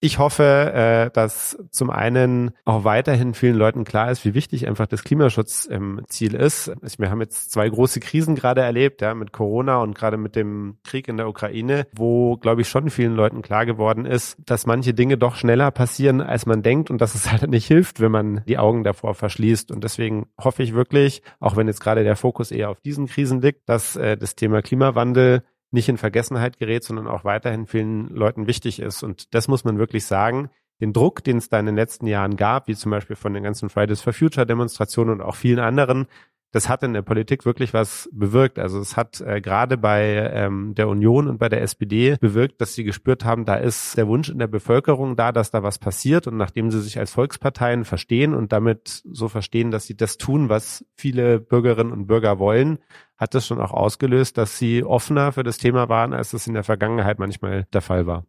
Ich hoffe, äh, dass zum einen auch weiterhin vielen Leuten klar ist, wie wichtig einfach das Klimaschutzziel ist. Wir haben jetzt zwei große Krisen gerade erlebt, ja, mit Corona und gerade mit dem Krieg in der Ukraine, wo, glaube ich, schon vielen Leuten klar geworden ist, dass manche Dinge doch schneller passieren, als man denkt und dass es halt nicht hilft, wenn man die Augen davor verschließt. Und deswegen hoffe ich wirklich, auch wenn jetzt gerade der Fokus eher auf diesen Krisen liegt, dass äh, das Thema Klimawandel nicht in Vergessenheit gerät, sondern auch weiterhin vielen Leuten wichtig ist. Und das muss man wirklich sagen. Den Druck, den es da in den letzten Jahren gab, wie zum Beispiel von den ganzen Fridays for Future Demonstrationen und auch vielen anderen, das hat in der Politik wirklich was bewirkt. Also es hat äh, gerade bei ähm, der Union und bei der SPD bewirkt, dass sie gespürt haben, da ist der Wunsch in der Bevölkerung da, dass da was passiert. Und nachdem sie sich als Volksparteien verstehen und damit so verstehen, dass sie das tun, was viele Bürgerinnen und Bürger wollen, hat das schon auch ausgelöst, dass sie offener für das Thema waren, als es in der Vergangenheit manchmal der Fall war.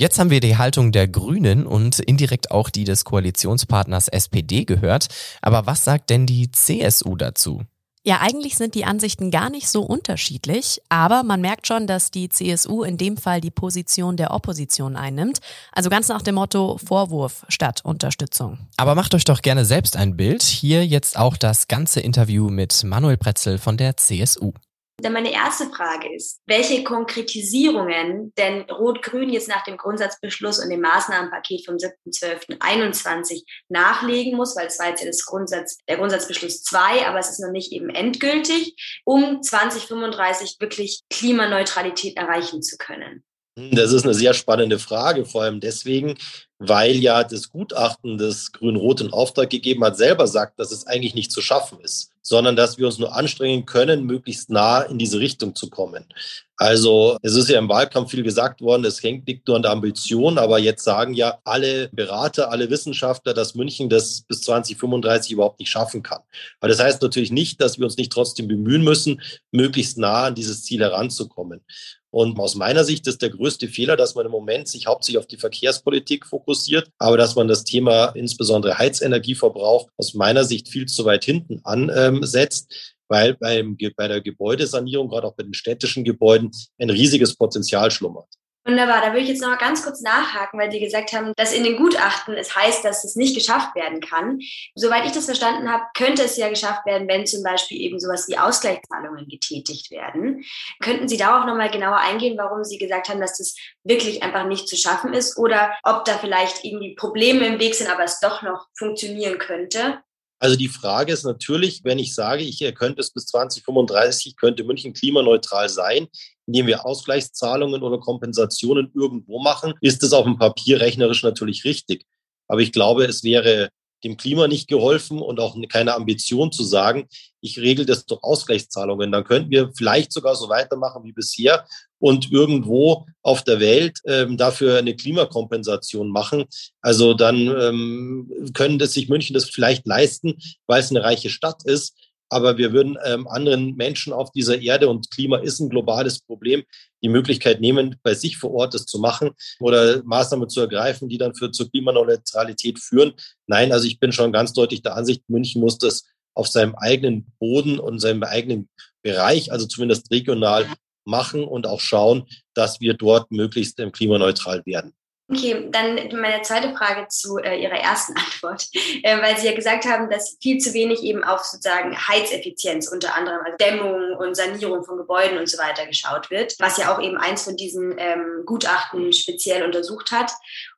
Jetzt haben wir die Haltung der Grünen und indirekt auch die des Koalitionspartners SPD gehört. Aber was sagt denn die CSU dazu? Ja, eigentlich sind die Ansichten gar nicht so unterschiedlich, aber man merkt schon, dass die CSU in dem Fall die Position der Opposition einnimmt. Also ganz nach dem Motto Vorwurf statt Unterstützung. Aber macht euch doch gerne selbst ein Bild. Hier jetzt auch das ganze Interview mit Manuel Pretzel von der CSU. Dann meine erste Frage ist, welche Konkretisierungen denn Rot-Grün jetzt nach dem Grundsatzbeschluss und dem Maßnahmenpaket vom 7.12.21 nachlegen muss, weil es war jetzt ja das Grundsatz, der Grundsatzbeschluss 2, aber es ist noch nicht eben endgültig, um 2035 wirklich Klimaneutralität erreichen zu können. Das ist eine sehr spannende Frage, vor allem deswegen, weil ja das Gutachten des Grün-Rot in Auftrag gegeben hat, selber sagt, dass es eigentlich nicht zu schaffen ist, sondern dass wir uns nur anstrengen können, möglichst nah in diese Richtung zu kommen. Also es ist ja im Wahlkampf viel gesagt worden, es hängt nicht nur an der Ambition, aber jetzt sagen ja alle Berater, alle Wissenschaftler, dass München das bis 2035 überhaupt nicht schaffen kann. Aber das heißt natürlich nicht, dass wir uns nicht trotzdem bemühen müssen, möglichst nah an dieses Ziel heranzukommen. Und aus meiner Sicht ist der größte Fehler, dass man im Moment sich hauptsächlich auf die Verkehrspolitik fokussiert, aber dass man das Thema insbesondere Heizenergieverbrauch aus meiner Sicht viel zu weit hinten ansetzt weil beim, bei der Gebäudesanierung, gerade auch bei den städtischen Gebäuden, ein riesiges Potenzial schlummert. Wunderbar, da würde ich jetzt noch mal ganz kurz nachhaken, weil Sie gesagt haben, dass in den Gutachten es heißt, dass es nicht geschafft werden kann. Soweit ich das verstanden habe, könnte es ja geschafft werden, wenn zum Beispiel eben sowas wie Ausgleichszahlungen getätigt werden. Könnten Sie da auch noch mal genauer eingehen, warum Sie gesagt haben, dass das wirklich einfach nicht zu schaffen ist oder ob da vielleicht irgendwie Probleme im Weg sind, aber es doch noch funktionieren könnte? Also die Frage ist natürlich, wenn ich sage, ich könnte es bis 2035, könnte München klimaneutral sein, indem wir Ausgleichszahlungen oder Kompensationen irgendwo machen, ist es auf dem Papier rechnerisch natürlich richtig. Aber ich glaube, es wäre dem Klima nicht geholfen und auch keine Ambition zu sagen, ich regel das durch Ausgleichszahlungen. Dann könnten wir vielleicht sogar so weitermachen wie bisher und irgendwo auf der Welt ähm, dafür eine Klimakompensation machen. Also dann ähm, können das sich München das vielleicht leisten, weil es eine reiche Stadt ist aber wir würden ähm, anderen Menschen auf dieser Erde, und Klima ist ein globales Problem, die Möglichkeit nehmen, bei sich vor Ort das zu machen oder Maßnahmen zu ergreifen, die dann für zur Klimaneutralität führen. Nein, also ich bin schon ganz deutlich der Ansicht, München muss das auf seinem eigenen Boden und seinem eigenen Bereich, also zumindest regional, machen und auch schauen, dass wir dort möglichst klimaneutral werden. Okay, dann meine zweite Frage zu äh, Ihrer ersten Antwort, äh, weil Sie ja gesagt haben, dass viel zu wenig eben auf sozusagen Heizeffizienz unter anderem, also Dämmung und Sanierung von Gebäuden und so weiter geschaut wird, was ja auch eben eins von diesen ähm, Gutachten speziell untersucht hat.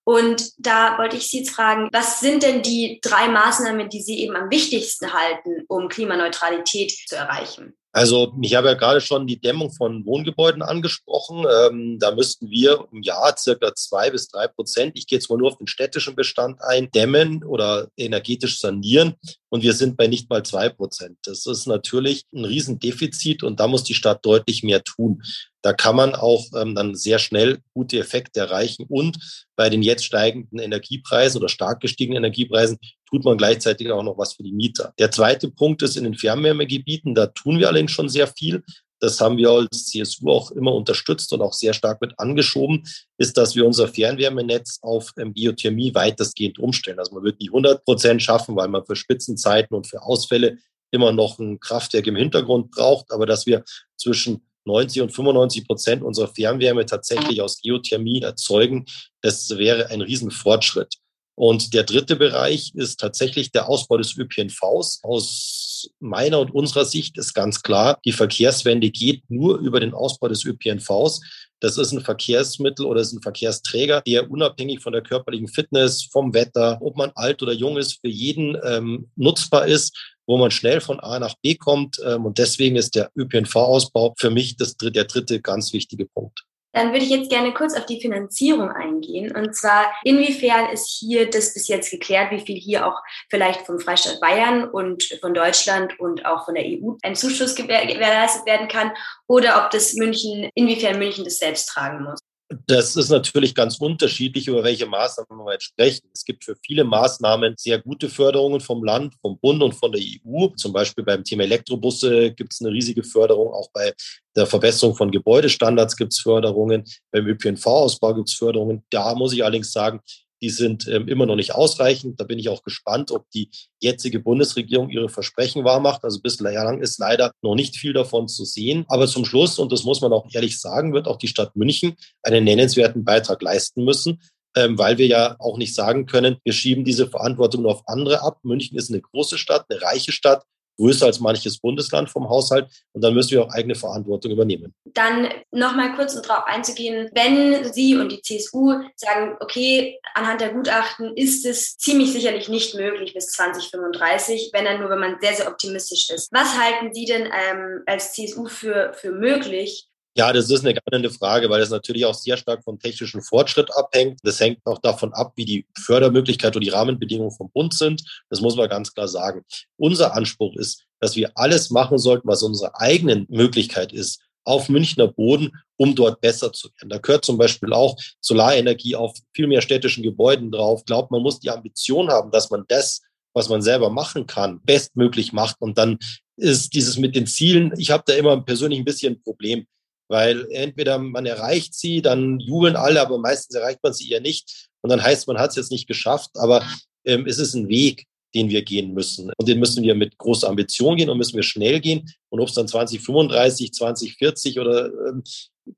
Und da wollte ich Sie jetzt fragen, was sind denn die drei Maßnahmen, die Sie eben am wichtigsten halten, um Klimaneutralität zu erreichen? Also ich habe ja gerade schon die Dämmung von Wohngebäuden angesprochen. Ähm, da müssten wir im Jahr circa zwei bis drei Prozent, ich gehe jetzt mal nur auf den städtischen Bestand ein, dämmen oder energetisch sanieren. Und wir sind bei nicht mal zwei Prozent. Das ist natürlich ein Riesendefizit und da muss die Stadt deutlich mehr tun. Da kann man auch ähm, dann sehr schnell gute Effekte erreichen. Und bei den jetzt steigenden Energiepreisen oder stark gestiegenen Energiepreisen tut man gleichzeitig auch noch was für die Mieter. Der zweite Punkt ist in den Fernwärmegebieten. Da tun wir allerdings schon sehr viel. Das haben wir als CSU auch immer unterstützt und auch sehr stark mit angeschoben, ist, dass wir unser Fernwärmenetz auf ähm, Geothermie weitestgehend umstellen. Also man wird die 100 Prozent schaffen, weil man für Spitzenzeiten und für Ausfälle immer noch ein Kraftwerk im Hintergrund braucht, aber dass wir zwischen 90 und 95 Prozent unserer Fernwärme tatsächlich aus Geothermie erzeugen. Das wäre ein Riesenfortschritt. Und der dritte Bereich ist tatsächlich der Ausbau des ÖPNVs. Aus meiner und unserer Sicht ist ganz klar, die Verkehrswende geht nur über den Ausbau des ÖPNVs. Das ist ein Verkehrsmittel oder ist ein Verkehrsträger, der unabhängig von der körperlichen Fitness, vom Wetter, ob man alt oder jung ist, für jeden ähm, nutzbar ist wo man schnell von A nach B kommt. Ähm, und deswegen ist der ÖPNV-Ausbau für mich das, der dritte ganz wichtige Punkt. Dann würde ich jetzt gerne kurz auf die Finanzierung eingehen. Und zwar, inwiefern ist hier das bis jetzt geklärt, wie viel hier auch vielleicht vom Freistaat Bayern und von Deutschland und auch von der EU ein Zuschuss gewährleistet werden kann oder ob das München, inwiefern München das selbst tragen muss. Das ist natürlich ganz unterschiedlich, über welche Maßnahmen wir jetzt sprechen. Es gibt für viele Maßnahmen sehr gute Förderungen vom Land, vom Bund und von der EU. Zum Beispiel beim Thema Elektrobusse gibt es eine riesige Förderung. Auch bei der Verbesserung von Gebäudestandards gibt es Förderungen. Beim ÖPNV-Ausbau gibt es Förderungen. Da muss ich allerdings sagen, die sind ähm, immer noch nicht ausreichend. Da bin ich auch gespannt, ob die jetzige Bundesregierung ihre Versprechen wahrmacht. Also bislang ist leider noch nicht viel davon zu sehen. Aber zum Schluss, und das muss man auch ehrlich sagen, wird auch die Stadt München einen nennenswerten Beitrag leisten müssen. Ähm, weil wir ja auch nicht sagen können, wir schieben diese Verantwortung nur auf andere ab. München ist eine große Stadt, eine reiche Stadt größer als manches Bundesland vom Haushalt und dann müssen wir auch eigene Verantwortung übernehmen. Dann nochmal kurz um darauf einzugehen, wenn Sie und die CSU sagen, okay, anhand der Gutachten ist es ziemlich sicherlich nicht möglich bis 2035, wenn dann nur, wenn man sehr, sehr optimistisch ist. Was halten Sie denn ähm, als CSU für, für möglich, ja, das ist eine spannende Frage, weil es natürlich auch sehr stark vom technischen Fortschritt abhängt. Das hängt auch davon ab, wie die Fördermöglichkeit und die Rahmenbedingungen vom Bund sind. Das muss man ganz klar sagen. Unser Anspruch ist, dass wir alles machen sollten, was unsere eigenen Möglichkeit ist, auf Münchner Boden, um dort besser zu werden. Da gehört zum Beispiel auch Solarenergie auf viel mehr städtischen Gebäuden drauf. Ich glaube, man muss die Ambition haben, dass man das, was man selber machen kann, bestmöglich macht. Und dann ist dieses mit den Zielen, ich habe da immer persönlich ein bisschen ein Problem weil entweder man erreicht sie, dann jubeln alle, aber meistens erreicht man sie eher nicht. Und dann heißt, man hat es jetzt nicht geschafft, aber ähm, es ist ein Weg, den wir gehen müssen. Und den müssen wir mit großer Ambition gehen und müssen wir schnell gehen. Und ob es dann 2035, 2040 oder ähm,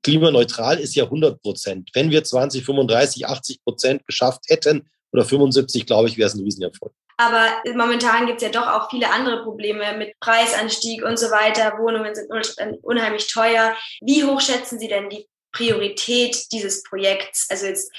klimaneutral ist ja 100 Prozent. Wenn wir 2035, 80 Prozent geschafft hätten oder 75, glaube ich, wäre es ein Riesenerfolg. Aber momentan gibt es ja doch auch viele andere Probleme mit Preisanstieg und so weiter. Wohnungen sind unheimlich teuer. Wie hoch schätzen Sie denn die Priorität dieses Projekts? Also jetzt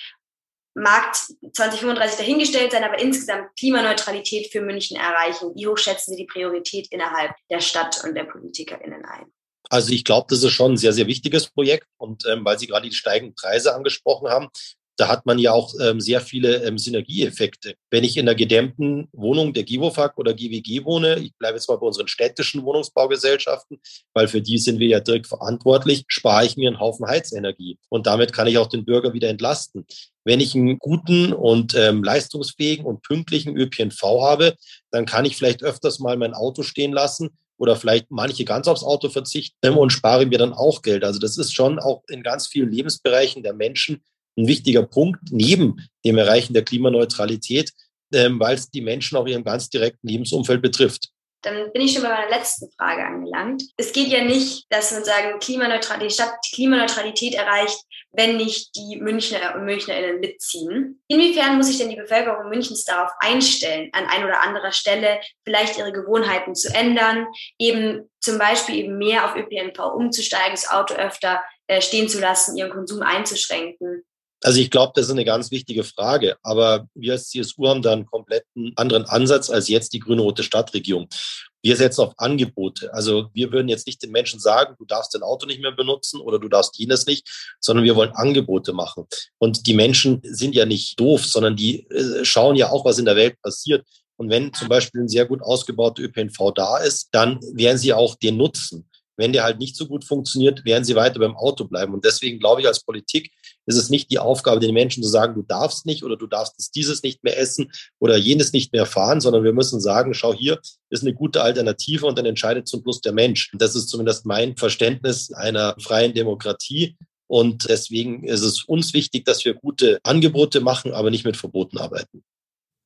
mag 2035 dahingestellt sein, aber insgesamt Klimaneutralität für München erreichen. Wie hoch schätzen Sie die Priorität innerhalb der Stadt und der PolitikerInnen ein? Also ich glaube, das ist schon ein sehr, sehr wichtiges Projekt. Und ähm, weil Sie gerade die steigenden Preise angesprochen haben, da hat man ja auch ähm, sehr viele ähm, Synergieeffekte. Wenn ich in einer gedämmten Wohnung der GIVOFAG oder GWG wohne, ich bleibe jetzt mal bei unseren städtischen Wohnungsbaugesellschaften, weil für die sind wir ja direkt verantwortlich, spare ich mir einen Haufen Heizenergie. Und damit kann ich auch den Bürger wieder entlasten. Wenn ich einen guten und ähm, leistungsfähigen und pünktlichen ÖPNV habe, dann kann ich vielleicht öfters mal mein Auto stehen lassen oder vielleicht manche ganz aufs Auto verzichten und spare mir dann auch Geld. Also das ist schon auch in ganz vielen Lebensbereichen der Menschen ein wichtiger Punkt neben dem Erreichen der Klimaneutralität, ähm, weil es die Menschen auch ihrem ganz direkten Lebensumfeld betrifft. Dann bin ich schon bei meiner letzten Frage angelangt. Es geht ja nicht, dass man sagen, Klimaneutral die Stadt Klimaneutralität erreicht, wenn nicht die Münchner und MünchnerInnen mitziehen. Inwiefern muss sich denn die Bevölkerung Münchens darauf einstellen, an ein oder anderer Stelle vielleicht ihre Gewohnheiten zu ändern, eben zum Beispiel eben mehr auf ÖPNV umzusteigen, das Auto öfter äh, stehen zu lassen, ihren Konsum einzuschränken? Also ich glaube, das ist eine ganz wichtige Frage. Aber wir als CSU haben da einen kompletten anderen Ansatz als jetzt die grüne-rote Stadtregierung. Wir setzen auf Angebote. Also wir würden jetzt nicht den Menschen sagen, du darfst dein Auto nicht mehr benutzen oder du darfst jenes nicht, sondern wir wollen Angebote machen. Und die Menschen sind ja nicht doof, sondern die äh, schauen ja auch, was in der Welt passiert. Und wenn zum Beispiel ein sehr gut ausgebauter ÖPNV da ist, dann werden sie auch den nutzen. Wenn der halt nicht so gut funktioniert, werden sie weiter beim Auto bleiben. Und deswegen glaube ich, als Politik ist es nicht die Aufgabe, den Menschen zu sagen, du darfst nicht oder du darfst dieses nicht mehr essen oder jenes nicht mehr fahren, sondern wir müssen sagen, schau hier ist eine gute Alternative und dann entscheidet zum Plus der Mensch. Das ist zumindest mein Verständnis einer freien Demokratie. Und deswegen ist es uns wichtig, dass wir gute Angebote machen, aber nicht mit Verboten arbeiten.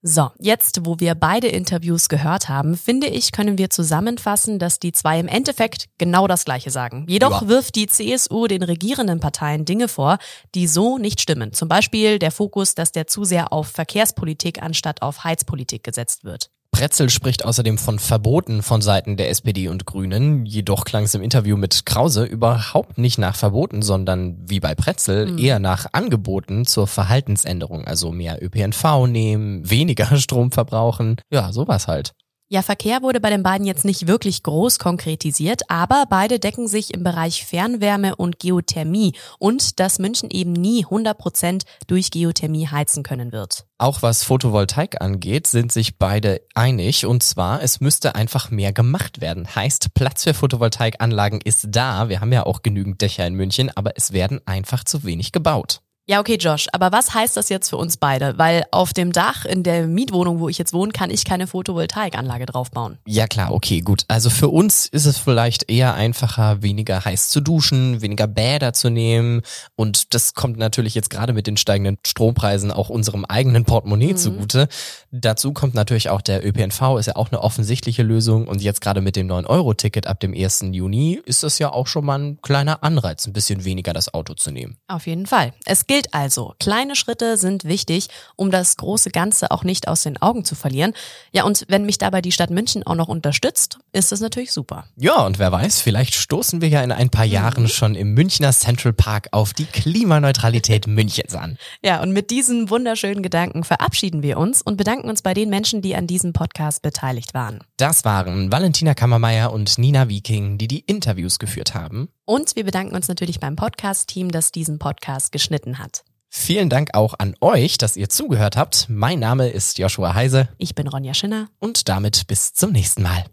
So, jetzt, wo wir beide Interviews gehört haben, finde ich, können wir zusammenfassen, dass die zwei im Endeffekt genau das Gleiche sagen. Jedoch Ja. wirft die CSU den regierenden Parteien Dinge vor, die so nicht stimmen. Zum Beispiel der Fokus, dass der zu sehr auf Verkehrspolitik anstatt auf Heizpolitik gesetzt wird. Pretzel spricht außerdem von Verboten von Seiten der SPD und Grünen. Jedoch klang es im Interview mit Krause überhaupt nicht nach Verboten, sondern wie bei Pretzel eher nach Angeboten zur Verhaltensänderung. Also mehr ÖPNV nehmen, weniger Strom verbrauchen. Ja, sowas halt. Ja, Verkehr wurde bei den beiden jetzt nicht wirklich groß konkretisiert, aber beide decken sich im Bereich Fernwärme und Geothermie und dass München eben nie 100 Prozent durch Geothermie heizen können wird. Auch was Photovoltaik angeht, sind sich beide einig. Und zwar, es müsste einfach mehr gemacht werden. Heißt, Platz für Photovoltaikanlagen ist da. Wir haben ja auch genügend Dächer in München, aber es werden einfach zu wenig gebaut. Ja, okay, Josh, aber was heißt das jetzt für uns beide? Weil auf dem Dach in der Mietwohnung, wo ich jetzt wohne, kann ich keine Photovoltaikanlage draufbauen. Ja klar, okay, gut. Also für uns ist es vielleicht eher einfacher, weniger heiß zu duschen, weniger Bäder zu nehmen. Und das kommt natürlich jetzt gerade mit den steigenden Strompreisen auch unserem eigenen Portemonnaie zugute. Dazu kommt natürlich auch der ÖPNV, ist ja auch eine offensichtliche Lösung. Und jetzt gerade mit dem 9-Euro-Ticket ab dem 1. Juni ist das ja auch schon mal ein kleiner Anreiz, ein bisschen weniger das Auto zu nehmen. Auf jeden Fall. Es gilt also, kleine Schritte sind wichtig, um das große Ganze auch nicht aus den Augen zu verlieren. Ja, und wenn mich dabei die Stadt München auch noch unterstützt, ist das natürlich super. Ja, und wer weiß, vielleicht stoßen wir ja in ein paar Jahren schon im Münchner Central Park auf die Klimaneutralität Münchens an. Ja, und mit diesen wunderschönen Gedanken verabschieden wir uns und bedanken uns bei den Menschen, die an diesem Podcast beteiligt waren. Das waren Valentina Kammermeier und Nina Viking, die die Interviews geführt haben. Und wir bedanken uns natürlich beim Podcast-Team, das diesen Podcast geschnitten hat. Vielen Dank auch an euch, dass ihr zugehört habt. Mein Name ist Joshua Heise Ich bin Ronja Schinner. und damit bis zum nächsten Mal.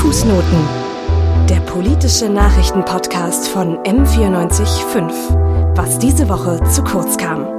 Fußnoten. Der politische Nachrichtenpodcast von M945. Was diese Woche zu kurz kam.